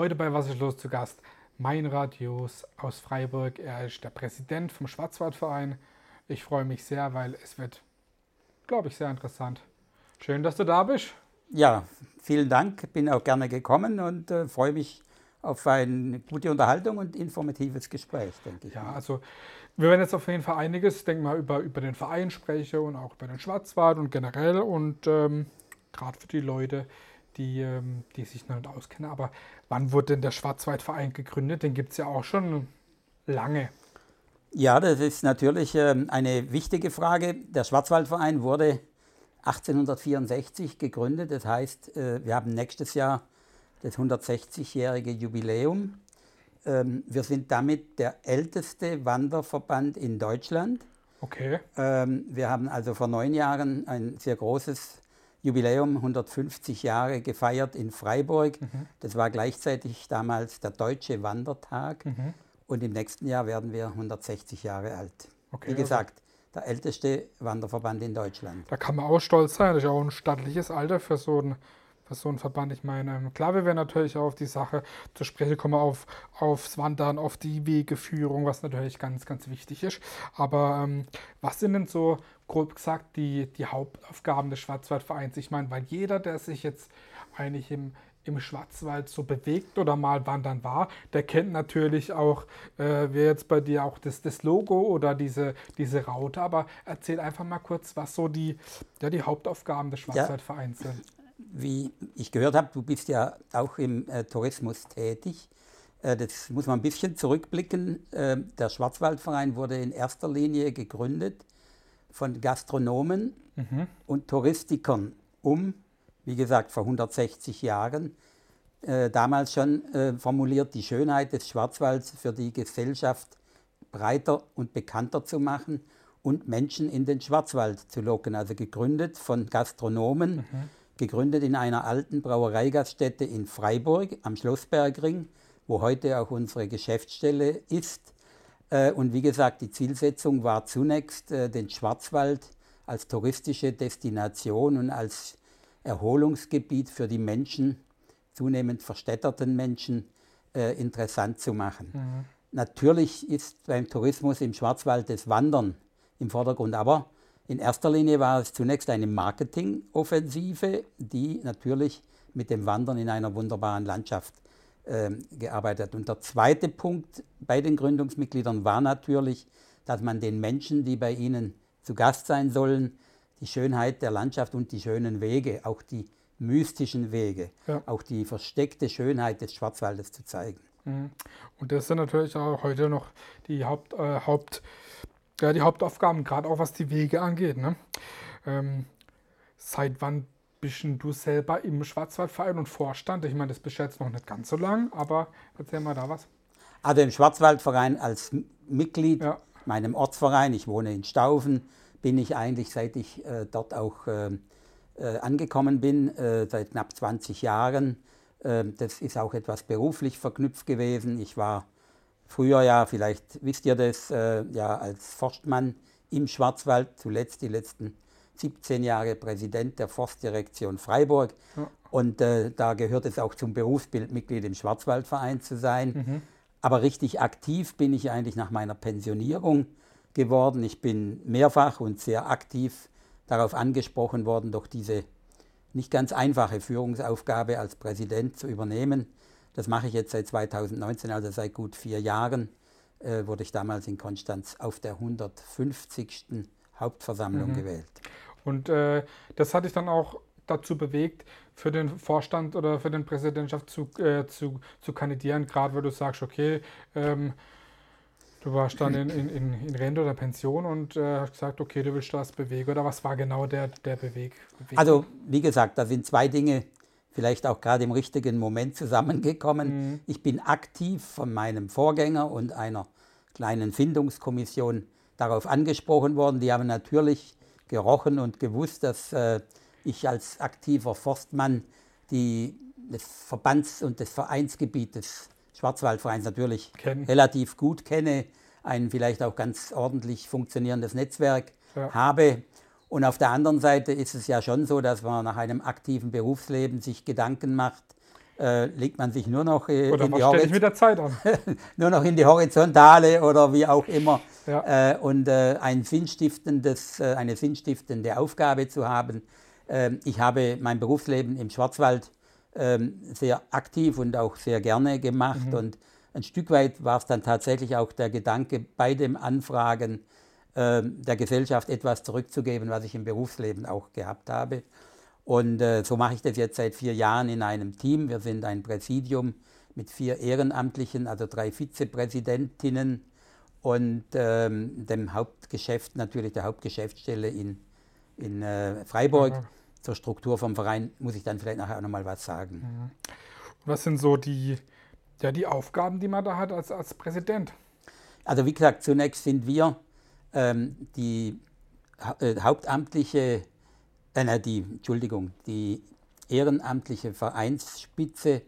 Heute bei Was ist los zu Gast mein Radius aus Freiburg. Er ist der Präsident vom Schwarzwaldverein. Ich freue mich sehr, weil es wird, glaube ich, sehr interessant. Schön, dass du da bist. Ja, vielen Dank. Bin auch gerne gekommen und äh, freue mich auf eine gute Unterhaltung und informatives Gespräch, denke ich. Ja, also wir werden jetzt auf jeden Fall einiges, denke mal, über, über den Verein sprechen und auch über den Schwarzwald und generell und ähm, gerade für die Leute, die, ähm, die sich noch nicht auskennen. Aber wann wurde denn der Schwarzwaldverein gegründet? Den gibt es ja auch schon lange. Ja, das ist natürlich ähm, eine wichtige Frage. Der Schwarzwaldverein wurde 1864 gegründet. Das heißt, äh, wir haben nächstes Jahr das 160-jährige Jubiläum. Ähm, wir sind damit der älteste Wanderverband in Deutschland. Okay. Wir haben also vor neun Jahren ein sehr großes Jubiläum, 150 Jahre gefeiert in Freiburg. Mhm. Das war gleichzeitig damals der Deutsche Wandertag. Mhm. Und im nächsten Jahr werden wir 160 Jahre alt. Okay, Wie also gesagt, also der älteste Wanderverband in Deutschland. Da kann man auch stolz sein. Das ist auch ein stattliches Alter für so ein so ein Verband. Ich meine, klar, wir werden natürlich auch auf die Sache zu sprechen kommen, auf, aufs Wandern, auf die Wegeführung, was natürlich ganz, ganz wichtig ist. Aber ähm, was sind denn so, grob gesagt, die, die Hauptaufgaben des Schwarzwaldvereins? Ich meine, weil jeder, der sich jetzt eigentlich im, im Schwarzwald so bewegt oder mal wandern war, der kennt natürlich auch, äh, wie jetzt bei dir auch das, das Logo oder diese, diese Raute. Aber erzähl einfach mal kurz, was so die, ja, die Hauptaufgaben des Schwarzwaldvereins ja. sind wie ich gehört habe, du bist ja auch im äh, Tourismus tätig. Äh, das muss man ein bisschen zurückblicken. Äh, der Schwarzwaldverein wurde in erster Linie gegründet von Gastronomen mhm. und Touristikern, um, wie gesagt, vor 160 Jahren äh, damals schon äh, formuliert, die Schönheit des Schwarzwalds für die Gesellschaft breiter und bekannter zu machen und Menschen in den Schwarzwald zu locken. Also gegründet von Gastronomen. Mhm gegründet in einer alten Brauereigaststätte in Freiburg am Schlossbergring, wo heute auch unsere Geschäftsstelle ist. Äh, und wie gesagt, die Zielsetzung war zunächst, äh, den Schwarzwald als touristische Destination und als Erholungsgebiet für die Menschen, zunehmend verstädterten Menschen, äh, interessant zu machen. Mhm. Natürlich ist beim Tourismus im Schwarzwald das Wandern im Vordergrund, aber in erster Linie war es zunächst eine Marketingoffensive, die natürlich mit dem Wandern in einer wunderbaren Landschaft äh, gearbeitet hat. Und der zweite Punkt bei den Gründungsmitgliedern war natürlich, dass man den Menschen, die bei ihnen zu Gast sein sollen, die Schönheit der Landschaft und die schönen Wege, auch die mystischen Wege, ja. auch die versteckte Schönheit des Schwarzwaldes zu zeigen. Mhm. Und das sind natürlich auch heute noch die Haupt, äh, Haupt ja, die Hauptaufgaben, gerade auch was die Wege angeht. Ne? Ähm, seit wann bist du selber im Schwarzwaldverein und Vorstand? Ich meine, das bist jetzt noch nicht ganz so lang, aber erzähl mal da was. Also im Schwarzwaldverein als Mitglied, ja. meinem Ortsverein, ich wohne in Staufen, bin ich eigentlich, seit ich äh, dort auch äh, äh, angekommen bin, äh, seit knapp 20 Jahren. Ähm, das ist auch etwas beruflich verknüpft gewesen. Ich war Früher ja, vielleicht wisst ihr das, äh, ja als Forstmann im Schwarzwald, zuletzt die letzten 17 Jahre Präsident der Forstdirektion Freiburg. Ja. Und äh, da gehört es auch zum Berufsbild, Mitglied im Schwarzwaldverein zu sein. Mhm. Aber richtig aktiv bin ich eigentlich nach meiner Pensionierung geworden. Ich bin mehrfach und sehr aktiv darauf angesprochen worden, doch diese nicht ganz einfache Führungsaufgabe als Präsident zu übernehmen. Das mache ich jetzt seit 2019, also seit gut vier Jahren äh, wurde ich damals in Konstanz auf der 150. Hauptversammlung mhm. gewählt. Und äh, das hat dich dann auch dazu bewegt, für den Vorstand oder für den Präsidentschaft zu, äh, zu, zu kandidieren, gerade weil du sagst, okay, ähm, du warst dann in, in, in, Rente oder Pension und äh, hast gesagt, okay, du willst das bewegen oder was war genau der, der Beweg? Beweg also wie gesagt, da sind zwei Dinge vielleicht auch gerade im richtigen Moment zusammengekommen. Mhm. Ich bin aktiv von meinem Vorgänger und einer kleinen Findungskommission darauf angesprochen worden. Die haben natürlich gerochen und gewusst, dass äh, ich als aktiver Forstmann die, das Verbands- und des Schwarzwaldvereins natürlich Kennen. relativ gut kenne, ein vielleicht auch ganz ordentlich funktionierendes Netzwerk ja. habe und auf der anderen Seite ist es ja schon so, dass man nach einem aktiven Berufsleben sich Gedanken macht, äh, legt man sich nur noch äh, in nur noch in die Horizontale oder wie auch immer. Ja. Äh, und äh, ein sinnstiftendes, äh, eine sinnstiftende Aufgabe zu haben. Ähm, ich habe mein Berufsleben im Schwarzwald ähm, sehr aktiv und auch sehr gerne gemacht. Mhm. Und ein Stück weit war es dann tatsächlich auch der Gedanke bei dem Anfragen der Gesellschaft etwas zurückzugeben, was ich im Berufsleben auch gehabt habe. Und äh, so mache ich das jetzt seit vier Jahren in einem Team. Wir sind ein Präsidium mit vier Ehrenamtlichen, also drei Vizepräsidentinnen und ähm, dem Hauptgeschäft, natürlich der Hauptgeschäftsstelle in, in äh, Freiburg. Ja. Zur Struktur vom Verein muss ich dann vielleicht nachher auch nochmal was sagen. Was sind so die, ja, die Aufgaben, die man da hat als, als Präsident? Also wie gesagt, zunächst sind wir ähm, die äh, hauptamtliche, äh, nein, die, Entschuldigung, die ehrenamtliche Vereinsspitze.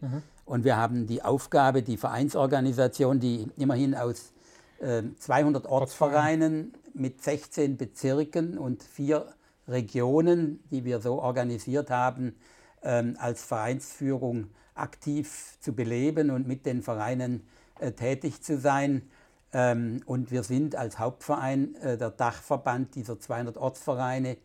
Und wir haben die Aufgabe, die Vereinsorganisation, die immerhin aus ähm, 200 Ortsvereinen. Mit 16 Bezirken und vier Regionen, die wir so organisiert haben, ähm, als Vereinsführung aktiv zu beleben und mit den Vereinen äh, tätig zu sein. Ähm, und wir sind als Hauptverein äh, der Dachverband dieser 200 Ortsvereine.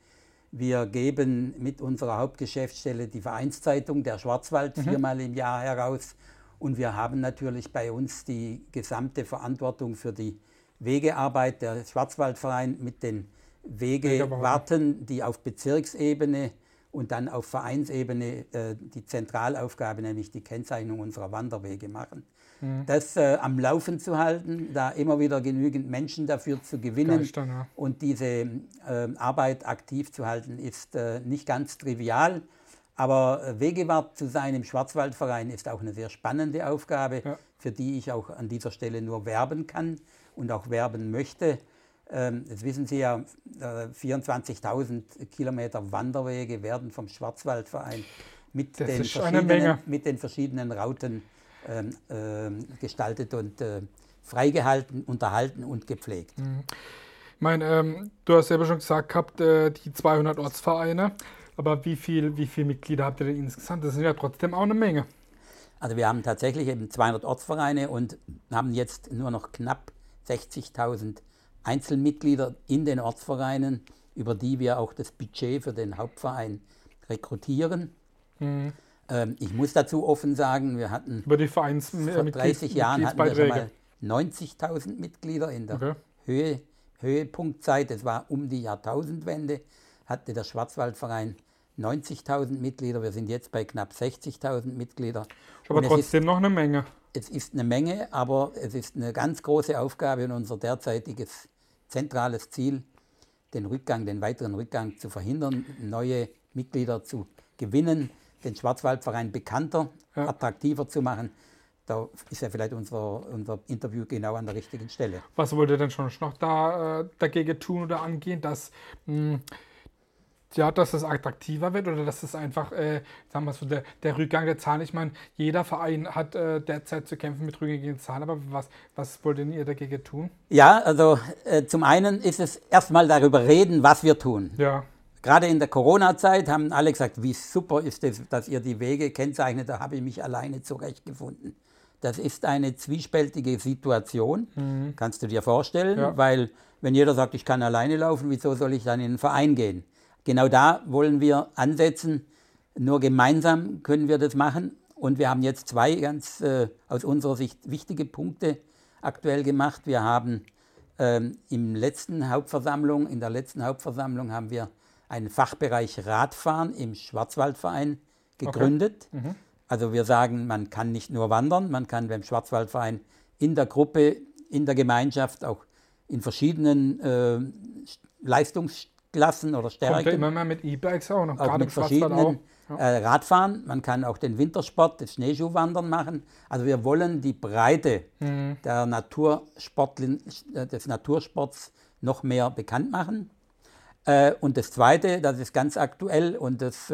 Wir geben mit unserer Hauptgeschäftsstelle die Vereinszeitung der Schwarzwald viermal im Jahr heraus. Und wir haben natürlich bei uns die gesamte Verantwortung für die Wegearbeit. Der Schwarzwaldverein mit den Wegewarten. Wegewarten, die auf Bezirksebene und dann auf Vereinsebene äh, die Zentralaufgabe, nämlich die Kennzeichnung unserer Wanderwege machen. Das äh, am Laufen zu halten, da immer wieder genügend Menschen dafür zu gewinnen Geistern, ja. und diese äh, Arbeit aktiv zu halten, ist äh, nicht ganz trivial. Aber äh, Wegewart zu sein im Schwarzwaldverein ist auch eine sehr spannende Aufgabe, Ja. für die ich auch an dieser Stelle nur werben kann und auch werben möchte. Ähm, das wissen Sie ja, äh, 24.000 Kilometer Wanderwege werden vom Schwarzwaldverein mit, den verschiedenen, mit den verschiedenen Routen ähm, ähm, gestaltet und äh, freigehalten, unterhalten und gepflegt. Ich meine, ähm, du hast selber schon gesagt gehabt, äh, die 200 Ortsvereine. Aber wie viel, wie viele Mitglieder habt ihr denn insgesamt? Das sind ja trotzdem auch eine Menge. Also wir haben tatsächlich eben 200 Ortsvereine und haben jetzt nur noch knapp 60.000 Einzelmitglieder in den Ortsvereinen, über die wir auch das Budget für den Hauptverein rekrutieren. Mhm. Ähm, ich muss dazu offen sagen, wir hatten Über die Vereins vor äh, 30 Jahren hatten wir schon mal 90.000 Mitglieder in der Okay. Höhe, Höhepunktzeit. Das war um die Jahrtausendwende, hatte der Schwarzwaldverein 90.000 Mitglieder. Wir sind jetzt bei knapp 60.000 Mitglieder. Aber es ist trotzdem noch eine Menge. es ist eine Menge, aber es ist eine ganz große Aufgabe und unser derzeitiges zentrales Ziel, den Rückgang, den weiteren Rückgang zu verhindern, neue Mitglieder zu gewinnen, den Schwarzwaldverein bekannter, Ja. attraktiver zu machen. Da ist ja vielleicht unser, unser Interview genau an der richtigen Stelle. Was wollt ihr denn schon noch da äh, dagegen tun oder angehen, dass, mh, ja, dass es attraktiver wird oder dass es einfach, äh, sagen wir so, der, der Rückgang der Zahlen, ich meine, jeder Verein hat äh, derzeit zu kämpfen mit rückgängigen Zahlen, aber was, was wollt ihr dagegen tun? Ja, also äh, zum einen ist es erstmal darüber reden, was wir tun. Ja, Gerade in der Corona-Zeit haben alle gesagt, wie super ist es, dass ihr die Wege kennzeichnet, da habe ich mich alleine zurechtgefunden. Das ist eine zwiespältige Situation, kannst du dir vorstellen, Ja. weil wenn jeder sagt, ich kann alleine laufen, wieso soll ich dann in einen Verein gehen? Genau da wollen wir ansetzen, nur gemeinsam können wir das machen und wir haben jetzt zwei ganz äh, aus unserer Sicht wichtige Punkte aktuell gemacht. Wir haben ähm, im letzten Hauptversammlung, in der letzten Hauptversammlung haben wir einen Fachbereich Radfahren im Schwarzwaldverein gegründet. Also wir sagen, man kann nicht nur wandern, man kann beim Schwarzwaldverein in der Gruppe, in der Gemeinschaft, auch in verschiedenen äh, Leistungsklassen oder kommt Stärken ja immer mehr mit E-Bikes auch noch, auch gerade mit Schwarzwald auch. verschiedenen äh, Radfahren. Man kann auch den Wintersport, das Schneeschuhwandern machen. Also wir wollen die Breite Mhm. der Natursportlin, äh, des Natursports noch mehr bekannt machen. Äh, und das Zweite, das ist ganz aktuell und das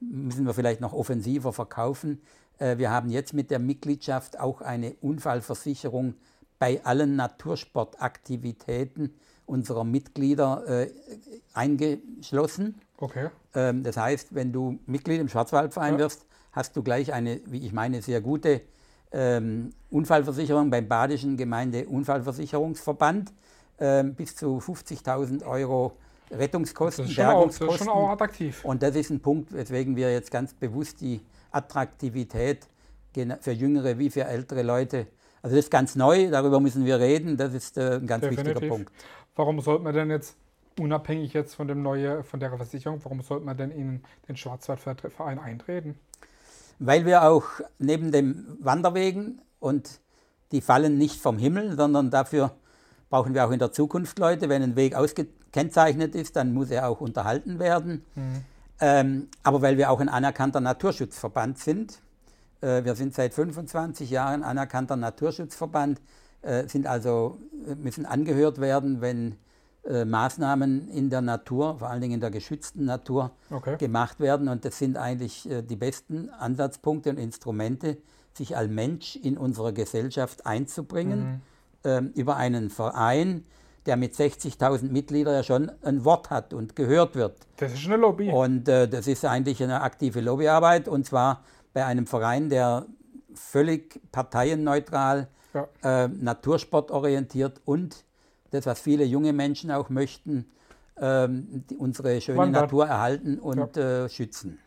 müssen wir vielleicht noch offensiver verkaufen. Wir haben jetzt mit der Mitgliedschaft auch eine Unfallversicherung bei allen Natursportaktivitäten unserer Mitglieder äh, eingeschlossen. Okay. Ähm, das heißt, wenn du Mitglied im Schwarzwaldverein Ja. wirst, hast du gleich eine, wie ich meine, sehr gute ähm, Unfallversicherung beim Badischen Gemeindeunfallversicherungsverband. Ähm, bis zu 50.000 Euro Rettungskosten, Das ist schon auch, das ist Bergungskosten. schon auch attraktiv. Und das ist ein Punkt, weswegen wir jetzt ganz bewusst die Attraktivität für jüngere wie für ältere Leute, also das ist ganz neu, darüber müssen wir reden, das ist äh, ein ganz wichtiger Definitiv. Punkt. Warum sollte man denn jetzt, unabhängig jetzt von, dem neue, von der Versicherung, warum sollte man denn in den Schwarzwaldverein eintreten? Weil wir auch neben den Wanderwegen und die fallen nicht vom Himmel, sondern dafür brauchen wir auch in der Zukunft Leute. Wenn ein Weg ausgekennzeichnet ist, dann muss er auch unterhalten werden. Ähm, aber weil wir auch ein anerkannter Naturschutzverband sind, wir sind seit 25 Jahren anerkannter Naturschutzverband, äh, sind also, äh, müssen angehört werden, wenn äh, Maßnahmen in der Natur, vor allen Dingen in der geschützten Natur, Okay. gemacht werden. Und das sind eigentlich äh, die besten Ansatzpunkte und Instrumente, sich als Mensch in unserer Gesellschaft einzubringen, ähm, über einen Verein, der mit 60.000 Mitgliedern ja schon ein Wort hat und gehört wird. Das ist eine Lobby. Und äh, das ist eigentlich eine aktive Lobbyarbeit und zwar bei einem Verein, der völlig parteienneutral, Ja. äh, natursportorientiert und das, was viele junge Menschen auch möchten, ähm, unsere schöne Wandern. Natur erhalten und äh, schützen.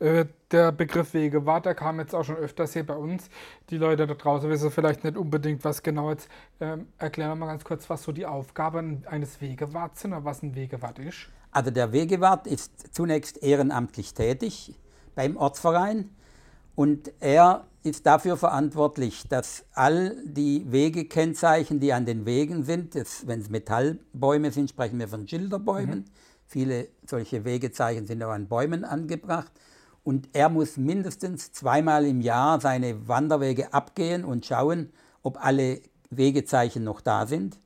Äh, der Begriff Wegewart, der kam jetzt auch schon öfters hier bei uns. Die Leute da draußen wissen vielleicht nicht unbedingt, was genau jetzt. Ähm, erklären wir mal ganz kurz, was so die Aufgaben eines Wegewarts sind oder was ein Wegewart ist. Also der Wegewart ist zunächst ehrenamtlich tätig beim Ortsverein und er ist dafür verantwortlich, dass all die Wegekennzeichen, die an den Wegen sind, wenn es Metallbäume sind, sprechen wir von Schilderbäumen. Viele solche Wegezeichen sind auch an Bäumen angebracht. Und er muss mindestens zweimal im Jahr seine Wanderwege abgehen und schauen, ob alle Wegezeichen noch da sind.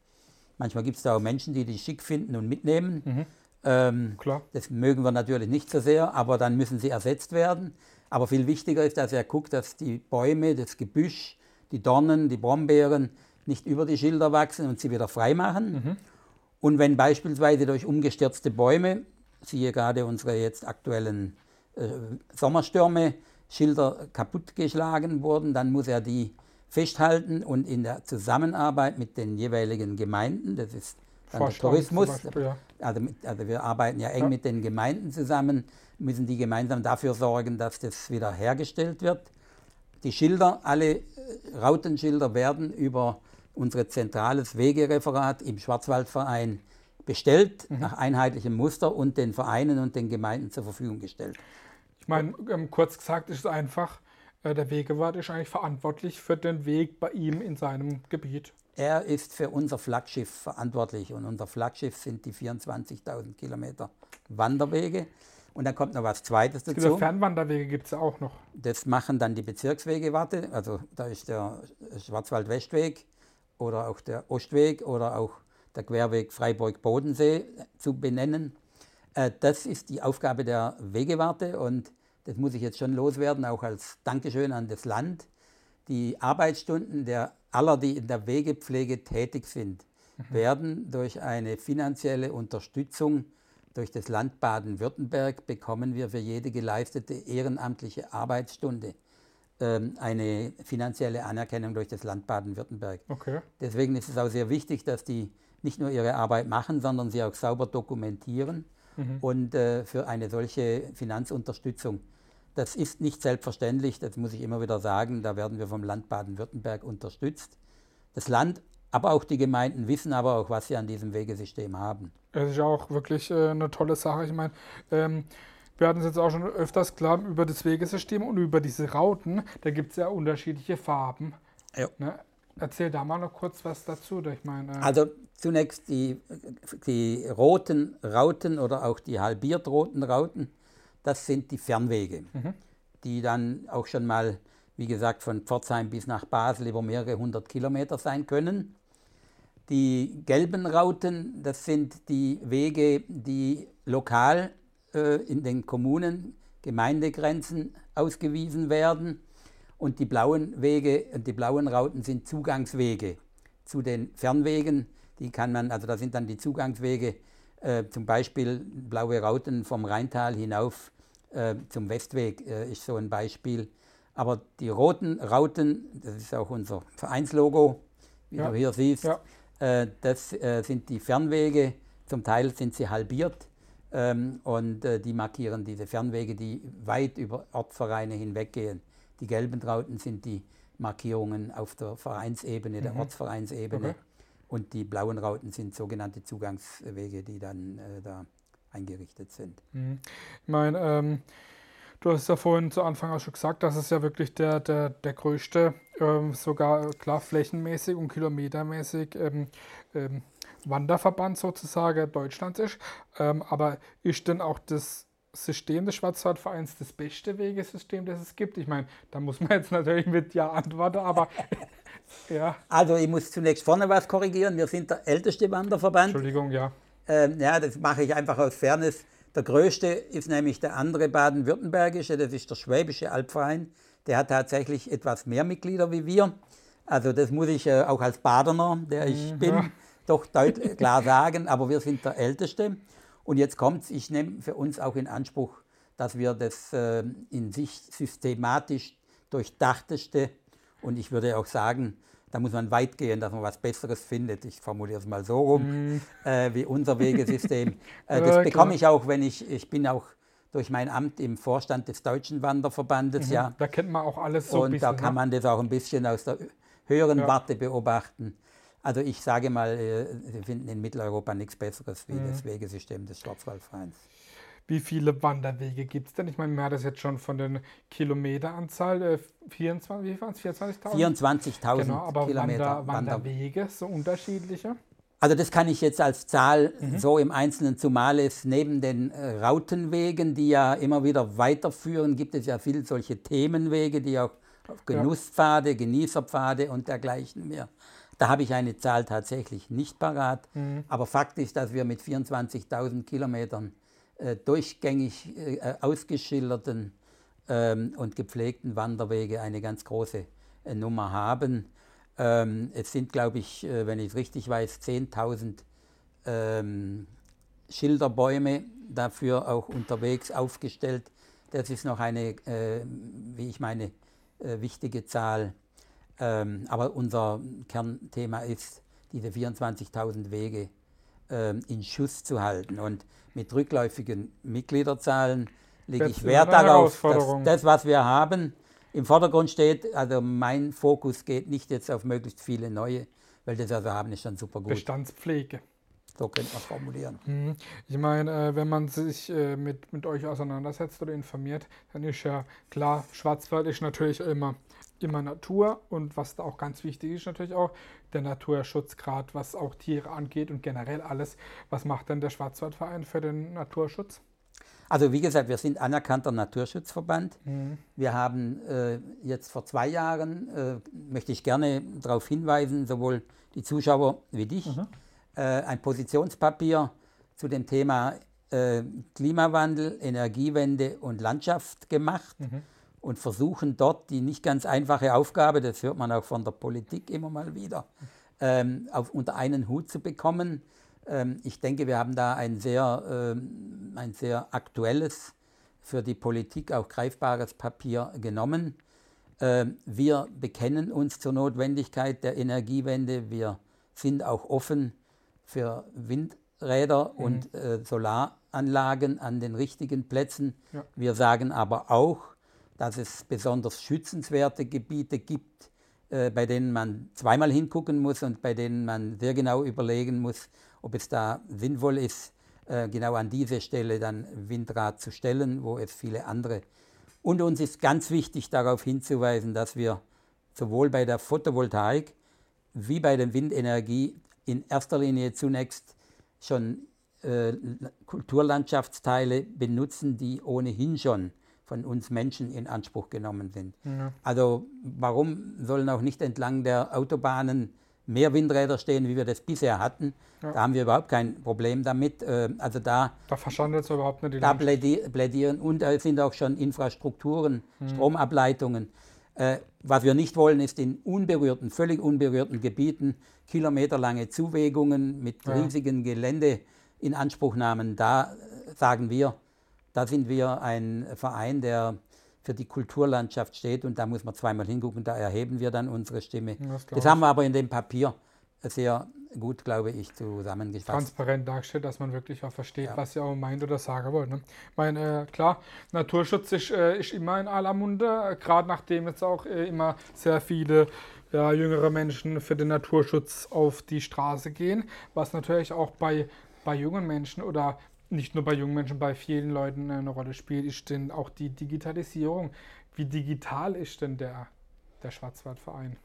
Manchmal gibt es da auch Menschen, die die schick finden und mitnehmen. Ähm, Klar. das mögen wir natürlich nicht so sehr, aber dann müssen sie ersetzt werden. Aber viel wichtiger ist, dass er guckt, dass die Bäume, das Gebüsch, die Dornen, die Brombeeren nicht über die Schilder wachsen und sie wieder frei machen. Und wenn beispielsweise durch umgestürzte Bäume, siehe gerade unsere jetzt aktuellen äh, Sommerstürme, Schilder kaputtgeschlagen wurden, dann muss er die festhalten und in der Zusammenarbeit mit den jeweiligen Gemeinden, das ist zum Tourismus, Beispiel, ja. also, mit, also wir arbeiten ja eng Ja. mit den Gemeinden zusammen, müssen die gemeinsam dafür sorgen, dass das wieder hergestellt wird. Die Schilder, alle äh, Rautenschilder werden über unser zentrales Wegereferat im Schwarzwaldverein bestellt, Mhm. nach einheitlichem Muster und den Vereinen und den Gemeinden zur Verfügung gestellt. Ich meine, ähm, kurz gesagt ist es einfach, äh, der Wegewart ist eigentlich verantwortlich für den Weg bei ihm in seinem Gebiet. Er ist für unser Flaggschiff verantwortlich und unser Flaggschiff sind die 24.000 Kilometer Wanderwege. Und dann kommt noch was Zweites dazu. Fernwanderwege gibt es auch noch. Das machen dann die Bezirkswegewarte, also da ist der Schwarzwald-Westweg oder auch der Ostweg oder auch der Querweg Freiburg-Bodensee zu benennen. Äh, Das ist die Aufgabe der Wegewarte und das muss ich jetzt schon loswerden, auch als Dankeschön an das Land. Die Arbeitsstunden der aller, die in der Wegepflege tätig sind, werden durch eine finanzielle Unterstützung durch das Land Baden-Württemberg bekommen wir für jede geleistete ehrenamtliche Arbeitsstunde ähm, eine finanzielle Anerkennung durch das Land Baden-Württemberg. Okay. Deswegen ist es auch sehr wichtig, dass die nicht nur ihre Arbeit machen, sondern sie auch sauber dokumentieren und äh, für eine solche Finanzunterstützung. Das ist nicht selbstverständlich, das muss ich immer wieder sagen, da werden wir vom Land Baden-Württemberg unterstützt. Das Land, aber auch die Gemeinden wissen aber auch, was sie an diesem Wegesystem haben. Es ist auch wirklich äh, eine tolle Sache. Ich meine, ähm, wir hatten es jetzt auch schon öfters klar über das Wegesystem und über diese Rauten. Da gibt es ja unterschiedliche Farben. Ja. Ne? Erzähl da mal noch kurz was dazu. Ich meine, äh, Also zunächst die, die roten Rauten oder auch die halbiert roten Rauten, das sind die Fernwege, die dann auch schon mal, wie gesagt, von Pforzheim bis nach Basel über mehrere hundert Kilometer sein können. Die gelben Rauten, das sind die Wege, die lokal äh, in den Kommunen, Gemeindegrenzen ausgewiesen werden. Und die blauen Wege, die blauen Rauten sind Zugangswege zu den Fernwegen. Die kann man, also da sind dann die Zugangswege, äh, zum Beispiel blaue Rauten vom Rheintal hinauf äh, zum Westweg äh, ist so ein Beispiel. Aber die roten Rauten, das ist auch unser Vereinslogo, wie ja. du hier siehst, ja. Äh, das äh, sind die Fernwege. Zum Teil sind sie halbiert ähm, und äh, die markieren diese Fernwege, die weit über Ortsvereine hinweggehen. Die gelben Rauten sind die Markierungen auf der Vereinsebene, der mhm. Ortsvereinsebene. Okay. Und die blauen Rauten sind sogenannte Zugangswege, die dann äh, da eingerichtet sind. Mhm. Ich meine, ähm, du hast ja vorhin zu Anfang auch schon gesagt, dass es ja wirklich der, der, der größte, ähm, sogar klar flächenmäßig und kilometermäßig ähm, ähm Wanderverband sozusagen Deutschlands ist. Ähm, aber ist denn auch das System des Schwarzwaldvereins das beste Wegesystem, das es gibt? Ich meine, da muss man jetzt natürlich mit Ja antworten, aber ja. Also ich muss zunächst vorne was korrigieren. Wir sind der älteste Wanderverband. Entschuldigung, ja. Ähm, ja, das mache ich einfach aus Fairness. Der größte ist nämlich der andere baden-württembergische, das ist der Schwäbische Alpverein. Der hat tatsächlich etwas mehr Mitglieder wie wir. Also das muss ich äh, auch als Badener, der ich mhm. bin, doch deutlich klar sagen. Aber wir sind der Älteste. Und jetzt kommt es, ich nehme für uns auch in Anspruch, dass wir das äh, in sich systematisch durchdachteste und ich würde auch sagen, da muss man weit gehen, dass man was Besseres findet. Ich formuliere es mal so rum, mm. äh, wie unser Wegesystem. äh, das ja, bekomme ich auch, wenn ich, ich bin auch durch mein Amt im Vorstand des Deutschen Wanderverbandes. Mhm. Ja. Da kennt man auch alles so Und bisschen, da kann ne? man das auch ein bisschen aus der höheren ja. Warte beobachten. Also ich sage mal, äh, wir finden in Mitteleuropa nichts Besseres wie mhm. das Wegesystem des Schwarzwaldvereins. Wie viele Wanderwege gibt es denn? Ich meine, man hat das jetzt schon von der Kilometeranzahl, äh, 24, wie waren es, 24.000? 24.000 genau, aber Kilometer. Wander, Wanderwege, so unterschiedliche? Also das kann ich jetzt als Zahl mhm. so im Einzelnen, zumal es neben den äh, Rautenwegen, die ja immer wieder weiterführen, gibt es ja viele solche Themenwege, die auch auf Genusspfade, ja. Genießerpfade und dergleichen mehr da habe ich eine Zahl tatsächlich nicht parat. Mhm. Aber Fakt ist, dass wir mit 24.000 Kilometern äh, durchgängig äh, ausgeschilderten ähm, und gepflegten Wanderwege eine ganz große äh, Nummer haben. Ähm, es sind, glaube ich, äh, wenn ich es richtig weiß, 10.000 ähm, Schilderbäume dafür auch unterwegs aufgestellt. Das ist noch eine, äh, wie ich meine, äh, wichtige Zahl. Ähm, aber unser Kernthema ist, diese 24.000 Wege in Schuss zu halten. Und mit rückläufigen Mitgliederzahlen lege ich Wert darauf, dass das, was wir haben, im Vordergrund steht. Also mein Fokus geht nicht jetzt auf möglichst viele neue, weil das, was wir haben, ist dann super gut. Bestandspflege. So könnte man formulieren. Mhm. Ich meine, äh, wenn man sich äh, mit, mit euch auseinandersetzt oder informiert, dann ist ja klar, Schwarzwald ist natürlich immer immer Natur und was da auch ganz wichtig ist natürlich auch der Naturschutzgrad, was auch Tiere angeht und generell alles. Was macht denn der Schwarzwaldverein für den Naturschutz? Also wie gesagt, wir sind anerkannter Naturschutzverband. Mhm. Wir haben äh, jetzt vor zwei Jahren, äh, möchte ich gerne darauf hinweisen, sowohl die Zuschauer wie dich, mhm. äh, ein Positionspapier zu dem Thema äh, Klimawandel, Energiewende und Landschaft gemacht. Mhm und versuchen dort die nicht ganz einfache Aufgabe, das hört man auch von der Politik immer mal wieder, ähm, auf, unter einen Hut zu bekommen. Ähm, ich denke, wir haben da ein sehr, ähm, ein sehr aktuelles, für die Politik auch greifbares Papier genommen. Ähm, wir bekennen uns zur Notwendigkeit der Energiewende. Wir sind auch offen für Windräder mhm. und äh, Solaranlagen an den richtigen Plätzen. Ja. Wir sagen aber auch, dass es besonders schützenswerte Gebiete gibt, äh, bei denen man zweimal hingucken muss und bei denen man sehr genau überlegen muss, ob es da sinnvoll ist, äh, genau an diese Stelle dann Windrad zu stellen, wo es viele andere. Und uns ist ganz wichtig darauf hinzuweisen, dass wir sowohl bei der Photovoltaik wie bei der Windenergie in erster Linie zunächst schon äh, Kulturlandschaftsteile benutzen, die ohnehin schon von uns Menschen in Anspruch genommen sind. Ja. Also warum sollen auch nicht entlang der Autobahnen mehr Windräder stehen, wie wir das bisher hatten? Ja. Da haben wir überhaupt kein Problem damit. Äh, also da, da verschandelt es überhaupt nicht die Da plädieren und da sind auch schon Infrastrukturen, mhm. Stromableitungen. Äh, was wir nicht wollen, ist in unberührten, völlig unberührten Gebieten kilometerlange Zuwägungen mit ja. riesigen Geländeinanspruchnahmen. Da äh, sagen wir, da sind wir ein Verein, der für die Kulturlandschaft steht und da muss man zweimal hingucken, da erheben wir dann unsere Stimme. Das, das haben wir aber in dem Papier sehr gut, glaube ich, zusammengefasst. Transparent dargestellt, dass man wirklich auch versteht, ja. was ihr auch meint oder sagen wollt. Ne? Ich meine, äh, klar, Naturschutz ist, äh, ist immer in aller Munde, äh, gerade nachdem jetzt auch äh, immer sehr viele ja, jüngere Menschen für den Naturschutz auf die Straße gehen, was natürlich auch bei, bei jungen Menschen oder nicht nur bei jungen Menschen, bei vielen Leuten eine Rolle spielt, ist denn auch die Digitalisierung. Wie digital ist denn der, der Schwarzwaldverein?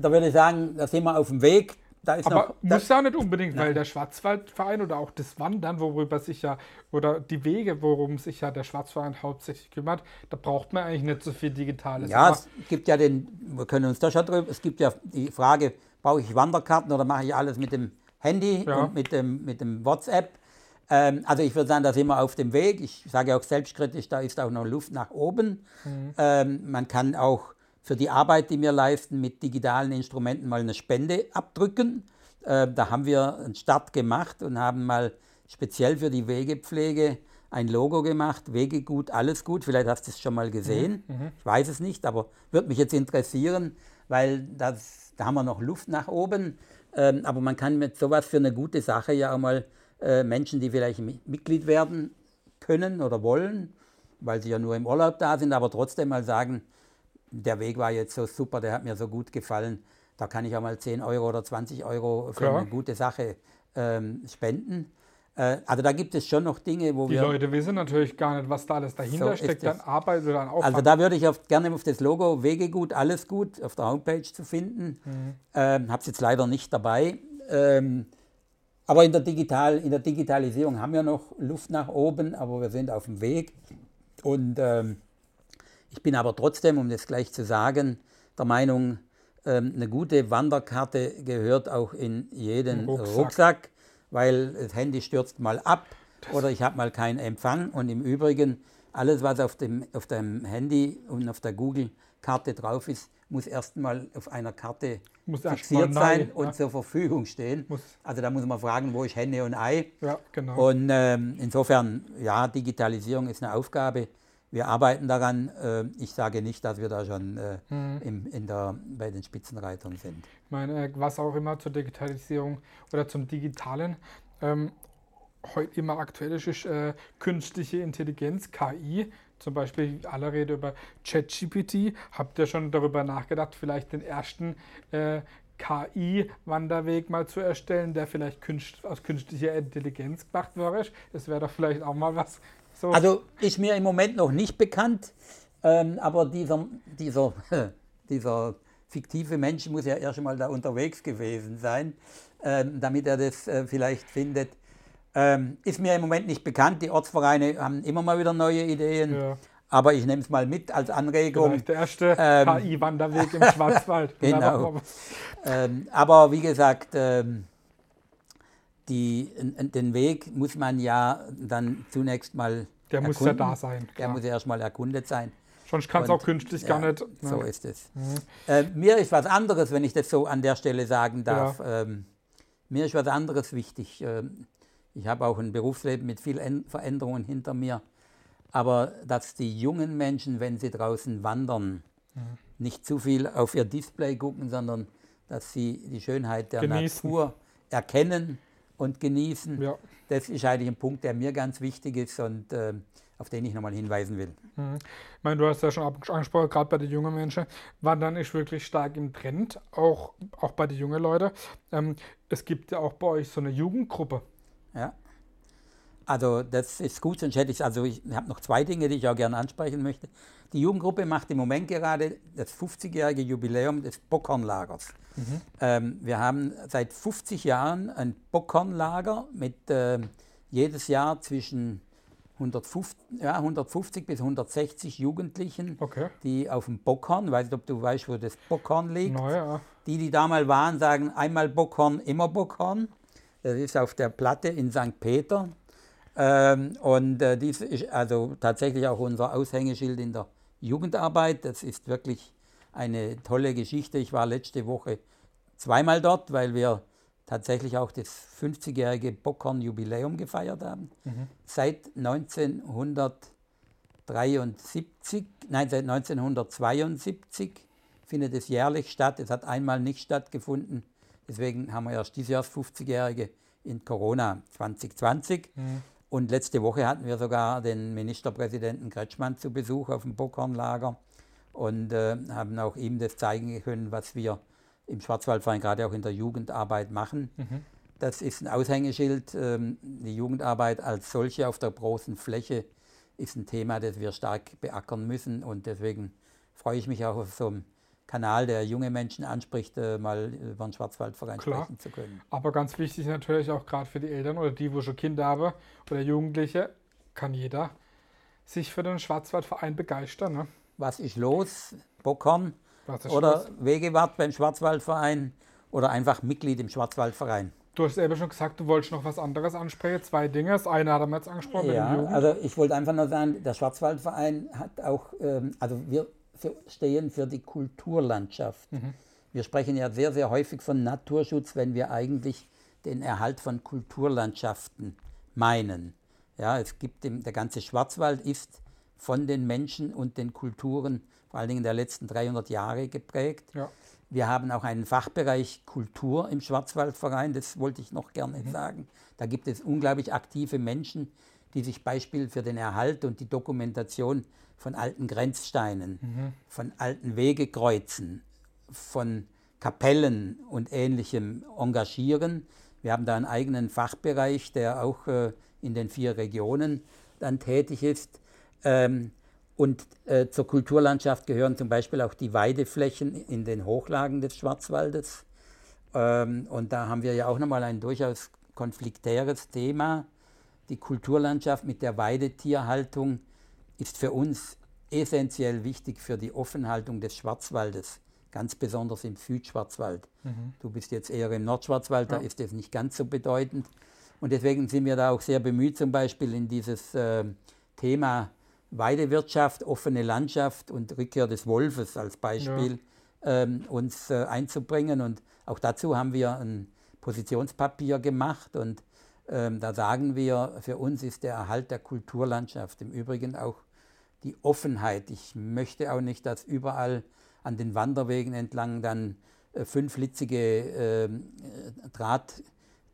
da würde ich sagen, da sind wir auf dem Weg. Da ist Aber noch, muss ja nicht unbedingt, nein. weil der Schwarzwaldverein oder auch das Wandern, worüber sich ja, oder die Wege, worum sich ja der Schwarzwaldverein hauptsächlich kümmert, da braucht man eigentlich nicht so viel Digitales. Ja, Aber es gibt ja den, wir können uns da schon drüber, es gibt ja die Frage, brauche ich Wanderkarten oder mache ich alles mit dem Handy ja. und mit dem, mit dem WhatsApp? Ähm, also ich würde sagen, da sind wir auf dem Weg. Ich sage auch selbstkritisch, da ist auch noch Luft nach oben. Mhm. Ähm, man kann auch für die Arbeit, die wir leisten, mit digitalen Instrumenten mal eine Spende abdrücken. Äh, da haben wir einen Start gemacht und haben mal speziell für die Wegepflege ein Logo gemacht, Wegegut, alles gut. Vielleicht hast du es schon mal gesehen. Mhm, mhm. ich weiß es nicht, aber würde mich jetzt interessieren, weil das, da haben wir noch Luft nach oben. Ähm, aber man kann mit sowas für eine gute Sache ja auch mal äh, Menschen, die vielleicht Mitglied werden können oder wollen, weil sie ja nur im Urlaub da sind, aber trotzdem mal sagen, der Weg war jetzt so super, der hat mir so gut gefallen. Da kann ich auch mal 10 Euro oder 20 Euro für Klar. eine gute Sache ähm, spenden. Äh, also da gibt es schon noch Dinge, wo Die wir... Die Leute wissen natürlich gar nicht, was da alles dahinter so steckt, dann Arbeit oder dann Aufwand. Also da würde ich auf, gerne auf das Logo Wegegut, alles gut, auf der Homepage zu finden. Mhm. Ähm, Habe es jetzt leider nicht dabei. Ähm, aber in der, Digital, in der Digitalisierung haben wir noch Luft nach oben, aber wir sind auf dem Weg. Und ähm, ich bin aber trotzdem, um das gleich zu sagen, der Meinung, ähm, eine gute Wanderkarte gehört auch in jeden Rucksack. Rucksack, weil das Handy stürzt mal ab oder ich habe mal keinen Empfang. Und im Übrigen, alles, was auf dem, auf dem Handy und auf der Google-Karte drauf ist, muss erstmal auf einer Karte muss fixiert sein neu, und ja. zur Verfügung stehen. Muss. Also da muss man fragen, wo ist Henne und Ei. Ja, genau. Und ähm, insofern, ja, Digitalisierung ist eine Aufgabe, wir arbeiten daran. Äh, ich sage nicht, dass wir da schon äh, mhm. im, in der, bei den Spitzenreitern sind. Ich meine, äh, was auch immer zur Digitalisierung oder zum Digitalen ähm, heute immer aktuell ist, ist äh, künstliche Intelligenz, KI. Zum Beispiel alle reden über ChatGPT. Habt ihr schon darüber nachgedacht, vielleicht den ersten äh, KI-Wanderweg mal zu erstellen, der vielleicht künst, aus künstlicher Intelligenz gemacht wäre? Das wäre doch vielleicht auch mal was so. Also ist mir im Moment noch nicht bekannt, ähm, aber dieser, dieser, dieser fiktive Mensch muss ja erst mal da unterwegs gewesen sein, ähm, damit er das äh, vielleicht findet. Ähm, ist mir im Moment nicht bekannt. Die Ortsvereine haben immer mal wieder neue Ideen. Ja. Aber ich nehme es mal mit als Anregung. Vielleicht der erste ähm, KI-Wanderweg im Schwarzwald. genau. Ähm, aber wie gesagt, ähm, die, den Weg muss man ja dann zunächst mal. Der erkunden. muss ja da sein. Klar. Der muss ja erstmal erkundet sein. Sonst kann es auch künstlich ja, gar nicht. Ne? So ist es. Mhm. Äh, mir ist was anderes, wenn ich das so an der Stelle sagen darf. Ja. Ähm, mir ist was anderes wichtig. Ich habe auch ein Berufsleben mit vielen Veränderungen hinter mir. Aber dass die jungen Menschen, wenn sie draußen wandern, mhm. nicht zu viel auf ihr Display gucken, sondern dass sie die Schönheit der Genießen. Natur erkennen und genießen. Ja. Das ist eigentlich ein Punkt, der mir ganz wichtig ist und äh, auf den ich nochmal hinweisen will. Mhm. Ich meine, du hast ja schon angesprochen, gerade bei den jungen Menschen, Wandern ist wirklich stark im Trend, auch, auch bei den jungen Leuten. Ähm, es gibt ja auch bei euch so eine Jugendgruppe. Ja. Also das ist gut, sonst hätte ich, also ich habe noch zwei Dinge, die ich auch gerne ansprechen möchte. Die Jugendgruppe macht im Moment gerade das 50-jährige Jubiläum des Bockhornlagers. Mhm. Ähm, wir haben seit 50 Jahren ein Bockhornlager mit äh, jedes Jahr zwischen 150, ja, 150 bis 160 Jugendlichen, okay. die auf dem Bockhorn, ich weiß nicht, ob du weißt, wo das Bockhorn liegt. Ja. Die, die da mal waren, sagen einmal Bockhorn, immer Bockhorn. Das ist auf der Platte in St. Peter. Ähm, und äh, dies ist also tatsächlich auch unser Aushängeschild in der Jugendarbeit. Das ist wirklich eine tolle Geschichte. Ich war letzte Woche zweimal dort, weil wir tatsächlich auch das 50-jährige Bockhorn-Jubiläum gefeiert haben. Mhm. Seit 1973, nein, seit 1972 findet es jährlich statt. Es hat einmal nicht stattgefunden. Deswegen haben wir erst dieses Jahr das 50-jährige in Corona 2020. Mhm. Und letzte Woche hatten wir sogar den Ministerpräsidenten Kretschmann zu Besuch auf dem Bockhornlager und äh, haben auch ihm das zeigen können, was wir im Schwarzwaldverein gerade auch in der Jugendarbeit machen. Mhm. Das ist ein Aushängeschild. Ähm, die Jugendarbeit als solche auf der großen Fläche ist ein Thema, das wir stark beackern müssen. Und deswegen freue ich mich auch auf so einem Kanal, der junge Menschen anspricht, äh, mal über den Schwarzwaldverein Klar. sprechen zu können. Aber ganz wichtig natürlich auch gerade für die Eltern oder die, wo schon Kinder haben oder Jugendliche, kann jeder sich für den Schwarzwaldverein begeistern. Ne? Was ist los? Bockhorn oder los? Wegewart beim Schwarzwaldverein oder einfach Mitglied im Schwarzwaldverein? Du hast eben schon gesagt, du wolltest noch was anderes ansprechen. Zwei Dinge. Das eine hat er jetzt angesprochen. Ja, also ich wollte einfach nur sagen, der Schwarzwaldverein hat auch, ähm, also wir für, stehen für die Kulturlandschaft. Mhm. Wir sprechen ja sehr, sehr häufig von Naturschutz, wenn wir eigentlich den Erhalt von Kulturlandschaften meinen. Ja, es gibt im, der ganze Schwarzwald ist von den Menschen und den Kulturen vor allen Dingen der letzten 300 Jahre geprägt. Ja. Wir haben auch einen Fachbereich Kultur im Schwarzwaldverein, das wollte ich noch gerne mhm. sagen. Da gibt es unglaublich aktive Menschen, die sich Beispiel für den Erhalt und die Dokumentation von alten Grenzsteinen, mhm. von alten Wegekreuzen, von Kapellen und ähnlichem engagieren. Wir haben da einen eigenen Fachbereich, der auch äh, in den vier Regionen dann tätig ist. Ähm, und äh, zur Kulturlandschaft gehören zum Beispiel auch die Weideflächen in den Hochlagen des Schwarzwaldes. Ähm, und da haben wir ja auch nochmal ein durchaus konfliktäres Thema. Die Kulturlandschaft mit der Weidetierhaltung ist für uns essentiell wichtig für die Offenhaltung des Schwarzwaldes, ganz besonders im Südschwarzwald. Mhm. Du bist jetzt eher im Nordschwarzwald, ja. da ist das nicht ganz so bedeutend. Und deswegen sind wir da auch sehr bemüht, zum Beispiel in dieses äh, Thema Weidewirtschaft, offene Landschaft und Rückkehr des Wolfes als Beispiel ja. ähm, uns äh, einzubringen. Und auch dazu haben wir ein Positionspapier gemacht und ähm, da sagen wir, für uns ist der Erhalt der Kulturlandschaft im Übrigen auch die Offenheit. Ich möchte auch nicht, dass überall an den Wanderwegen entlang dann äh, fünflitzige ähm, äh, Draht,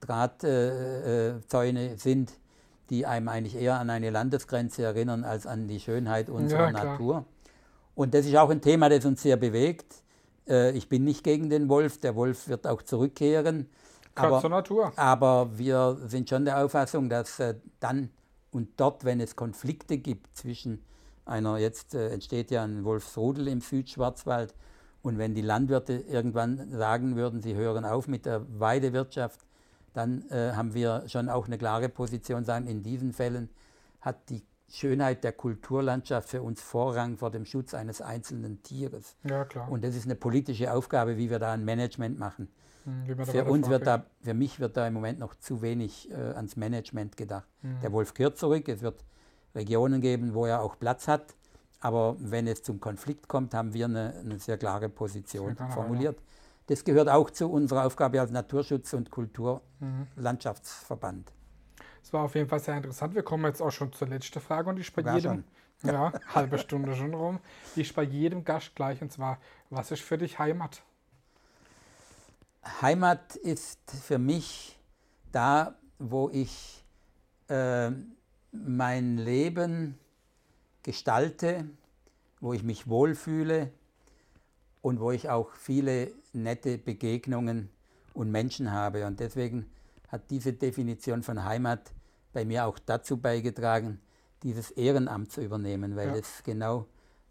Drahtzäune äh, sind, die einem eigentlich eher an eine Landesgrenze erinnern als an die Schönheit unserer ja, Natur. Und das ist auch ein Thema, das uns sehr bewegt. Äh, ich bin nicht gegen den Wolf, der Wolf wird auch zurückkehren. Aber, zur Natur. aber wir sind schon der Auffassung, dass äh, dann und dort, wenn es Konflikte gibt zwischen einer, jetzt äh, entsteht ja ein Wolfsrudel im Südschwarzwald, und wenn die Landwirte irgendwann sagen würden, sie hören auf mit der Weidewirtschaft, dann äh, haben wir schon auch eine klare Position, sagen, in diesen Fällen hat die Schönheit der Kulturlandschaft für uns Vorrang vor dem Schutz eines einzelnen Tieres. Ja, klar. Und das ist eine politische Aufgabe, wie wir da ein Management machen. Hm, für uns wird da, für mich wird da im Moment noch zu wenig äh, ans Management gedacht. Mhm. Der Wolf kehrt zurück, es wird Regionen geben, wo er auch Platz hat. Aber wenn es zum Konflikt kommt, haben wir eine, eine sehr klare Position sehr formuliert. Das gehört auch zu unserer Aufgabe als Naturschutz- und Kulturlandschaftsverband. Es war auf jeden Fall sehr interessant. Wir kommen jetzt auch schon zur letzten Frage und ich bei jedem, schon. ja, halbe Stunde schon rum. Ich bei jedem Gast gleich und zwar, was ist für dich Heimat? Heimat ist für mich da, wo ich äh, mein Leben gestalte, wo ich mich wohlfühle und wo ich auch viele nette Begegnungen und Menschen habe. Und deswegen hat diese Definition von Heimat bei mir auch dazu beigetragen, dieses Ehrenamt zu übernehmen, weil ja. es genau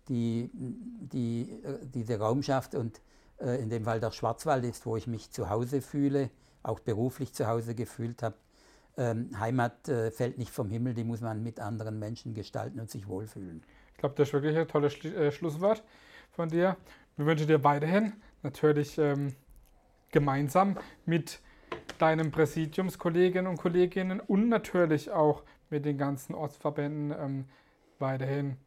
die, die, diese Raumschaft und äh, in dem Fall der Schwarzwald ist, wo ich mich zu Hause fühle, auch beruflich zu Hause gefühlt habe. Ähm, Heimat äh, fällt nicht vom Himmel, die muss man mit anderen Menschen gestalten und sich wohlfühlen. Ich glaube, das ist wirklich ein tolles Schli äh, Schlusswort von dir. Wir wünschen dir weiterhin natürlich ähm, gemeinsam mit deinen Präsidiumskolleginnen und Kolleginnen und natürlich auch mit den ganzen Ortsverbänden ähm, weiterhin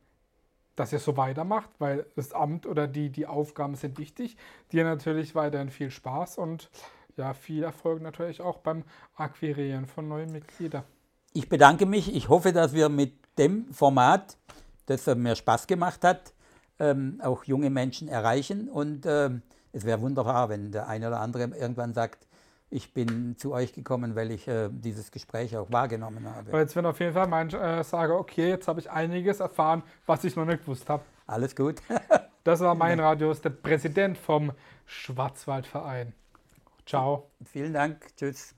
dass ihr so weitermacht, weil das Amt oder die, die Aufgaben sind wichtig. Dir natürlich weiterhin viel Spaß und ja, viel Erfolg natürlich auch beim Akquirieren von neuen Mitgliedern. Ich bedanke mich. Ich hoffe, dass wir mit dem Format, das mir Spaß gemacht hat, ähm, auch junge Menschen erreichen. Und ähm, es wäre wunderbar, wenn der eine oder andere irgendwann sagt, ich bin zu euch gekommen, weil ich äh, dieses Gespräch auch wahrgenommen habe. Weil jetzt werden auf jeden Fall manche äh, sagen, okay, jetzt habe ich einiges erfahren, was ich noch nicht gewusst habe. Alles gut. das war mein Radius, der Präsident vom Schwarzwaldverein. Ciao. Vielen Dank. Tschüss.